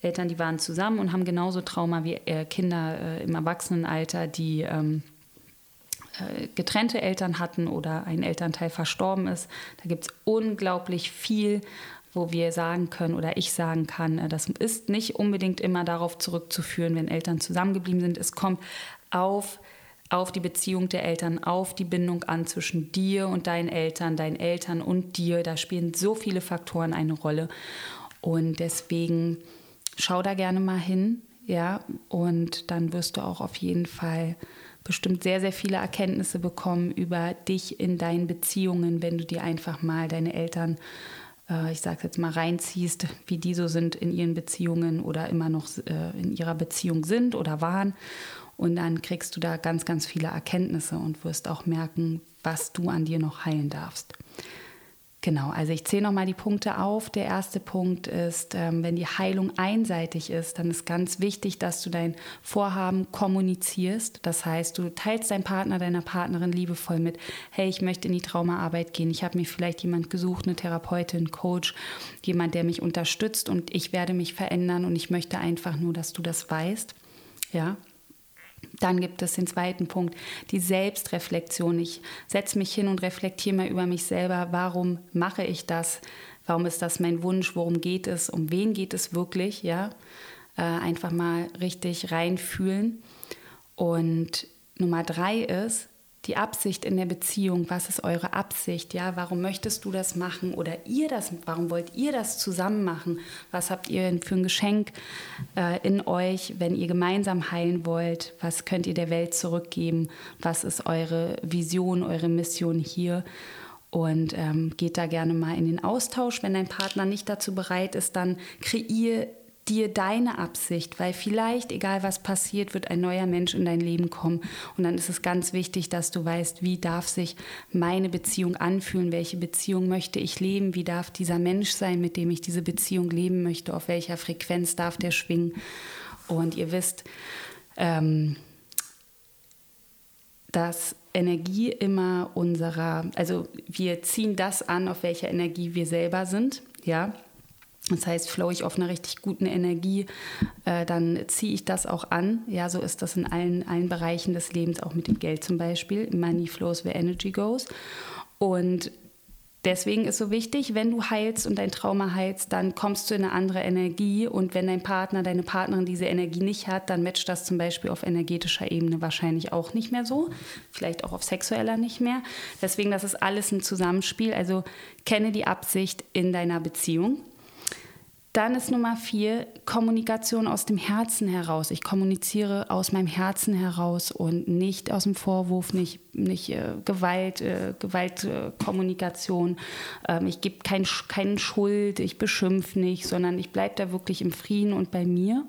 Eltern, die waren zusammen und haben genauso Trauma wie äh, Kinder äh, im Erwachsenenalter, die ähm, äh, getrennte Eltern hatten oder ein Elternteil verstorben ist. Da gibt es unglaublich viel, wo wir sagen können oder ich sagen kann, äh, das ist nicht unbedingt immer darauf zurückzuführen, wenn Eltern zusammengeblieben sind. Es kommt auf auf die Beziehung der Eltern, auf die Bindung an zwischen dir und deinen Eltern, deinen Eltern und dir. Da spielen so viele Faktoren eine Rolle. Und deswegen schau da gerne mal hin, ja, und dann wirst du auch auf jeden Fall bestimmt sehr, sehr viele Erkenntnisse bekommen über dich in deinen Beziehungen, wenn du dir einfach mal deine Eltern, äh, ich sage jetzt mal, reinziehst, wie die so sind in ihren Beziehungen oder immer noch äh, in ihrer Beziehung sind oder waren. Und dann kriegst du da ganz, ganz viele Erkenntnisse und wirst auch merken, was du an dir noch heilen darfst. Genau, also ich zähle nochmal die Punkte auf. Der erste Punkt ist, ähm, wenn die Heilung einseitig ist, dann ist ganz wichtig, dass du dein Vorhaben kommunizierst. Das heißt, du teilst deinem Partner, deiner Partnerin liebevoll mit, hey, ich möchte in die Traumaarbeit gehen. Ich habe mir vielleicht jemand gesucht, eine Therapeutin, Coach, jemand, der mich unterstützt und ich werde mich verändern und ich möchte einfach nur, dass du das weißt. Ja, dann gibt es den zweiten Punkt, die Selbstreflexion. Ich setze mich hin und reflektiere mal über mich selber. Warum mache ich das? Warum ist das mein Wunsch? Worum geht es? Um wen geht es wirklich? Ja, äh, einfach mal richtig reinfühlen. Und Nummer drei ist, die Absicht in der Beziehung, was ist eure Absicht, ja, warum möchtest du das machen oder ihr das, warum wollt ihr das zusammen machen, was habt ihr für ein Geschenk äh, in euch, wenn ihr gemeinsam heilen wollt, was könnt ihr der Welt zurückgeben, was ist eure Vision, eure Mission hier? Und ähm, geht da gerne mal in den Austausch. Wenn dein Partner nicht dazu bereit ist, dann kreier dir deine Absicht, weil vielleicht, egal was passiert, wird ein neuer Mensch in dein Leben kommen. Und dann ist es ganz wichtig, dass du weißt, wie darf sich meine Beziehung anfühlen, welche Beziehung möchte ich leben, wie darf dieser Mensch sein, mit dem ich diese Beziehung leben möchte, auf welcher Frequenz darf der schwingen. Und ihr wisst, ähm, dass Energie immer unserer, also wir ziehen das an, auf welcher Energie wir selber sind, ja. Das heißt, flow ich auf einer richtig guten Energie, äh, dann ziehe ich das auch an. Ja, so ist das in allen, allen Bereichen des Lebens, auch mit dem Geld zum Beispiel. Money flows where energy goes. Und deswegen ist so wichtig, wenn du heilst und dein Trauma heilst, dann kommst du in eine andere Energie. Und wenn dein Partner, deine Partnerin diese Energie nicht hat, dann matcht das zum Beispiel auf energetischer Ebene wahrscheinlich auch nicht mehr so. Vielleicht auch auf sexueller nicht mehr. Deswegen, das ist alles ein Zusammenspiel. Also kenne die Absicht in deiner Beziehung. Dann ist Nummer vier Kommunikation aus dem Herzen heraus. Ich kommuniziere aus meinem Herzen heraus und nicht aus dem Vorwurf, nicht, nicht äh, Gewalt, äh, Gewaltkommunikation. Äh, ähm, ich gebe keinen kein Schuld, ich beschimpfe nicht, sondern ich bleibe da wirklich im Frieden und bei mir.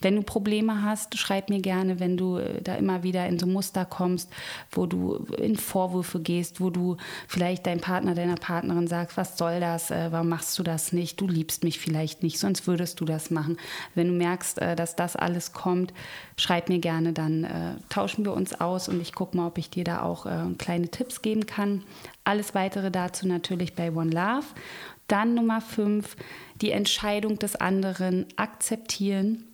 Wenn du Probleme hast, schreib mir gerne, wenn du äh, da immer wieder in so Muster kommst, wo du in Vorwürfe gehst, wo du vielleicht deinem Partner, deiner Partnerin sagst, was soll das, äh, warum machst du das nicht, du liebst mich vielleicht nicht, sonst würdest du das machen. Wenn du merkst, äh, dass das alles kommt, schreib mir gerne, dann tauschen wir uns aus und ich gucke mal, ob ich dir da auch kleine Tipps geben kann. Alles weitere dazu natürlich bei One Love. Dann Nummer fünf, die Entscheidung des anderen akzeptieren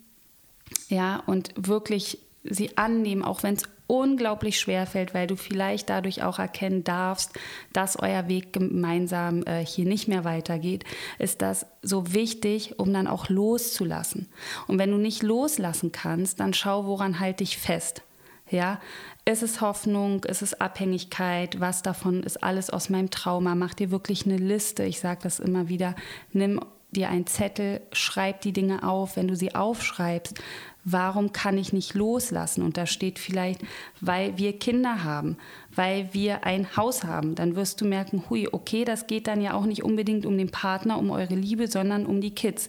ja, und wirklich sie annehmen, auch wenn es unglaublich schwer fällt, weil du vielleicht dadurch auch erkennen darfst, dass euer Weg gemeinsam äh, hier nicht mehr weitergeht, ist das so wichtig, um dann auch loszulassen. Und wenn du nicht loslassen kannst, dann schau, woran halt dich fest. Ja, ist es Hoffnung, ist es Abhängigkeit, was davon ist alles aus meinem Trauma? Mach dir wirklich eine Liste. Ich sage das immer wieder. Nimm dir einen Zettel, schreib die Dinge auf. Wenn du sie aufschreibst, warum kann ich nicht loslassen? Und da steht vielleicht, weil wir Kinder haben, weil wir ein Haus haben. Dann wirst du merken, hui, okay, das geht dann ja auch nicht unbedingt um den Partner, um eure Liebe, sondern um die Kids.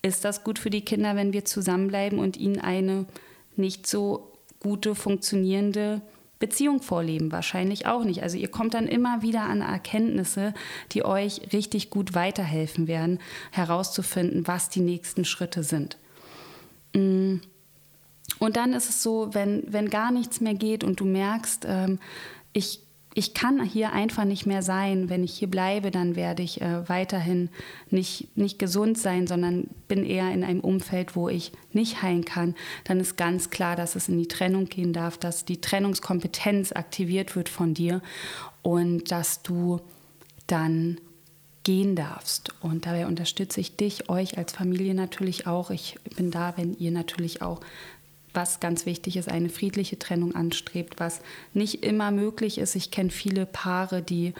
Ist das gut für die Kinder, wenn wir zusammenbleiben und ihnen eine nicht so gute, funktionierende Beziehung vorleben? Wahrscheinlich auch nicht. Also ihr kommt dann immer wieder an Erkenntnisse, die euch richtig gut weiterhelfen werden, herauszufinden, was die nächsten Schritte sind. Mm. Und dann ist es so, wenn, wenn gar nichts mehr geht und du merkst, ähm, ich ich kann hier einfach nicht mehr sein. Wenn ich hier bleibe, dann werde ich äh, weiterhin nicht, nicht gesund sein, sondern bin eher in einem Umfeld, wo ich nicht heilen kann. Dann ist ganz klar, dass es in die Trennung gehen darf, dass die Trennungskompetenz aktiviert wird von dir und dass du dann gehen darfst. Und dabei unterstütze ich dich, euch als Familie natürlich auch. Ich bin da, wenn ihr natürlich auch was ganz wichtig ist, eine friedliche Trennung anstrebt, was nicht immer möglich ist. Ich kenne viele Paare, die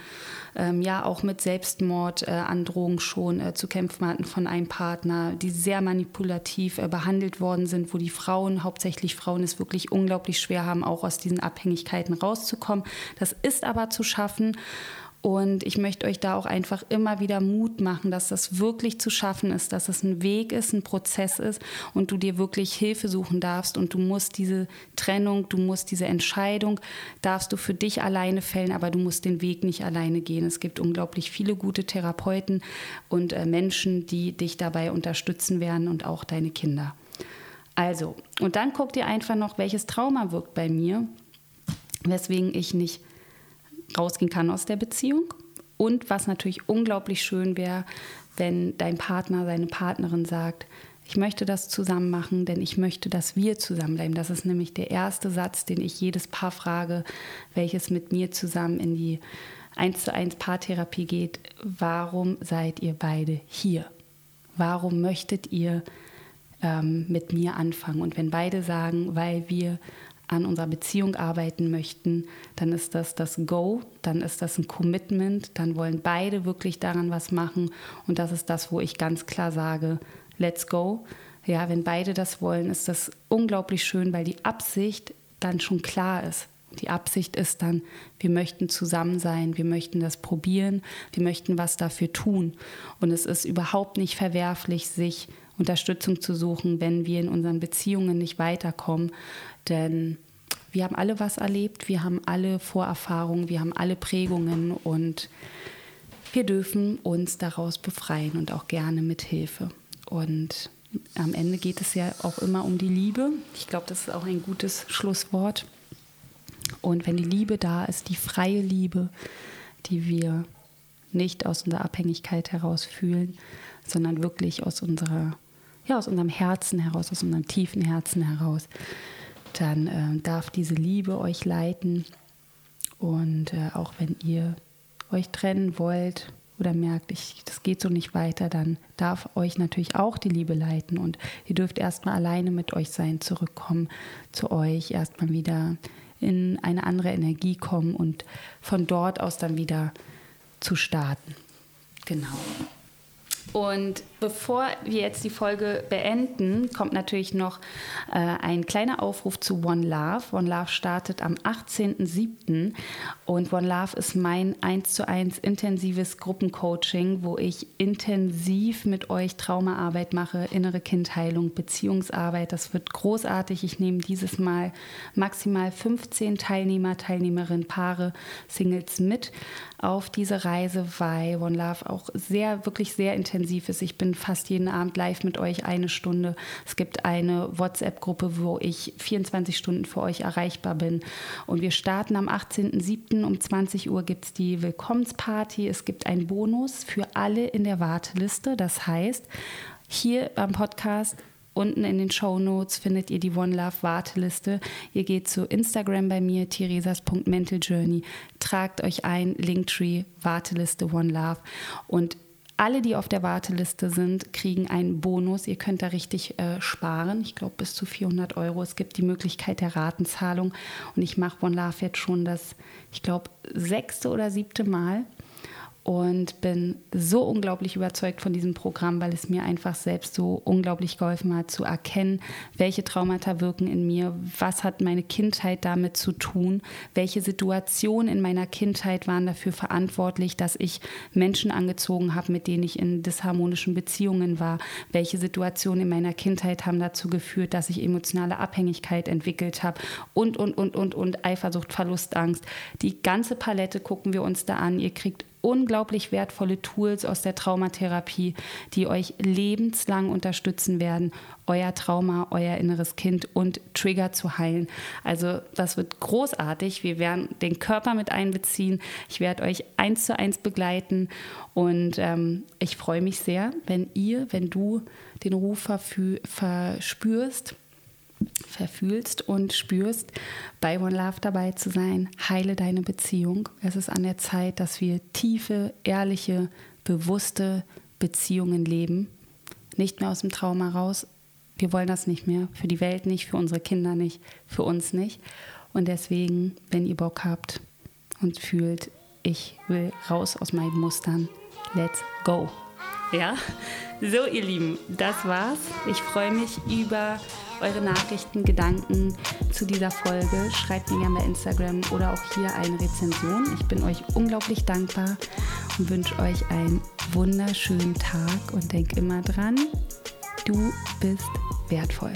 ähm, ja auch mit Selbstmordandrohungen äh, schon äh, zu kämpfen hatten von einem Partner, die sehr manipulativ äh, behandelt worden sind, wo die Frauen, hauptsächlich Frauen, es wirklich unglaublich schwer haben, auch aus diesen Abhängigkeiten rauszukommen. Das ist aber zu schaffen. Und ich möchte euch da auch einfach immer wieder Mut machen, dass das wirklich zu schaffen ist, dass es ein Weg ist, ein Prozess ist und du dir wirklich Hilfe suchen darfst. Und du musst diese Trennung, du musst diese Entscheidung, darfst du für dich alleine fällen, aber du musst den Weg nicht alleine gehen. Es gibt unglaublich viele gute Therapeuten und äh, Menschen, die dich dabei unterstützen werden und auch deine Kinder. Also, und dann guck dir einfach noch, welches Trauma wirkt bei mir, weswegen ich nicht rausgehen kann aus der Beziehung. Und was natürlich unglaublich schön wäre, wenn dein Partner, seine Partnerin sagt, ich möchte das zusammen machen, denn ich möchte, dass wir zusammenbleiben. Das ist nämlich der erste Satz, den ich jedes Paar frage, welches mit mir zusammen in die 1 zu 1 Paartherapie geht. Warum seid ihr beide hier? Warum möchtet ihr ähm, mit mir anfangen? Und wenn beide sagen, weil wir an unserer Beziehung arbeiten möchten, dann ist das das Go, dann ist das ein Commitment, dann wollen beide wirklich daran was machen und das ist das, wo ich ganz klar sage, let's go. Ja, wenn beide das wollen, ist das unglaublich schön, weil die Absicht dann schon klar ist. Die Absicht ist dann, wir möchten zusammen sein, wir möchten das probieren, wir möchten was dafür tun. Und es ist überhaupt nicht verwerflich, sich Unterstützung zu suchen, wenn wir in unseren Beziehungen nicht weiterkommen. Denn wir haben alle was erlebt, wir haben alle Vorerfahrungen, wir haben alle Prägungen und wir dürfen uns daraus befreien und auch gerne mit Hilfe. Und am Ende geht es ja auch immer um die Liebe. Ich glaube, das ist auch ein gutes Schlusswort. Und wenn die Liebe da ist, die freie Liebe, die wir nicht aus unserer Abhängigkeit heraus fühlen, sondern wirklich aus unserer ja, aus unserem Herzen heraus, aus unserem tiefen Herzen heraus, dann äh, darf diese Liebe euch leiten. Und äh, auch wenn ihr euch trennen wollt oder merkt, ich, das geht so nicht weiter, dann darf euch natürlich auch die Liebe leiten. Und ihr dürft erstmal alleine mit euch sein, zurückkommen zu euch, erstmal wieder in eine andere Energie kommen und von dort aus dann wieder zu starten. Genau. Und bevor wir jetzt die Folge beenden, kommt natürlich noch äh, ein kleiner Aufruf zu One Love. One Love startet am 18.07. und One Love ist mein 1 zu 1 intensives Gruppencoaching, wo ich intensiv mit euch Traumaarbeit mache, innere Kindheilung, Beziehungsarbeit. Das wird großartig. Ich nehme dieses Mal maximal 15 Teilnehmer, Teilnehmerinnen, Paare, Singles mit auf diese Reise, weil One Love auch sehr, wirklich sehr intensiv ist. Ich bin fast jeden Abend live mit euch eine Stunde. Es gibt eine WhatsApp-Gruppe, wo ich 24 Stunden für euch erreichbar bin. Und wir starten am 18.07. um 20 Uhr gibt es die Willkommensparty. Es gibt einen Bonus für alle in der Warteliste. Das heißt, hier beim Podcast Unten in den Show Notes findet ihr die One Love Warteliste. Ihr geht zu Instagram bei mir, theresas.mentaljourney, tragt euch ein, Linktree, Warteliste One Love und alle, die auf der Warteliste sind, kriegen einen Bonus. Ihr könnt da richtig äh, sparen. Ich glaube, bis zu 400 Euro. Es gibt die Möglichkeit der Ratenzahlung. Und ich mache One Love jetzt schon das, ich glaube, sechste oder siebte Mal. Und bin so unglaublich überzeugt von diesem Programm, weil es mir einfach selbst so unglaublich geholfen hat zu erkennen, welche Traumata wirken in mir, was hat meine Kindheit damit zu tun, welche Situationen in meiner Kindheit waren dafür verantwortlich, dass ich Menschen angezogen habe, mit denen ich in disharmonischen Beziehungen war, welche Situationen in meiner Kindheit haben dazu geführt, dass ich emotionale Abhängigkeit entwickelt habe und, und, und, und, und Eifersucht, Verlustangst. Die ganze Palette gucken wir uns da an. Ihr kriegt unglaublich wertvolle Tools aus der Traumatherapie, die euch lebenslang unterstützen werden, euer Trauma, euer inneres Kind und Trigger zu heilen. Also das wird großartig. Wir werden den Körper mit einbeziehen. Ich werde euch eins zu eins begleiten und ähm, ich freue mich sehr, wenn ihr, wenn du den Ruf verspürst, verfühlst und spürst, bei One Love dabei zu sein. Heile deine Beziehung. Es ist an der Zeit, dass wir tiefe, ehrliche, bewusste Beziehungen leben. Nicht mehr aus dem Trauma raus. Wir wollen das nicht mehr. Für die Welt nicht, für unsere Kinder nicht, für uns nicht. Und deswegen, wenn ihr Bock habt und fühlt, ich will raus aus meinen Mustern, let's go. Ja, so ihr Lieben, das war's. Ich freue mich über eure Nachrichten, Gedanken zu dieser Folge. Schreibt mir gerne bei Instagram oder auch hier eine Rezension. Ich bin euch unglaublich dankbar und wünsche euch einen wunderschönen Tag und denk immer dran, du bist wertvoll.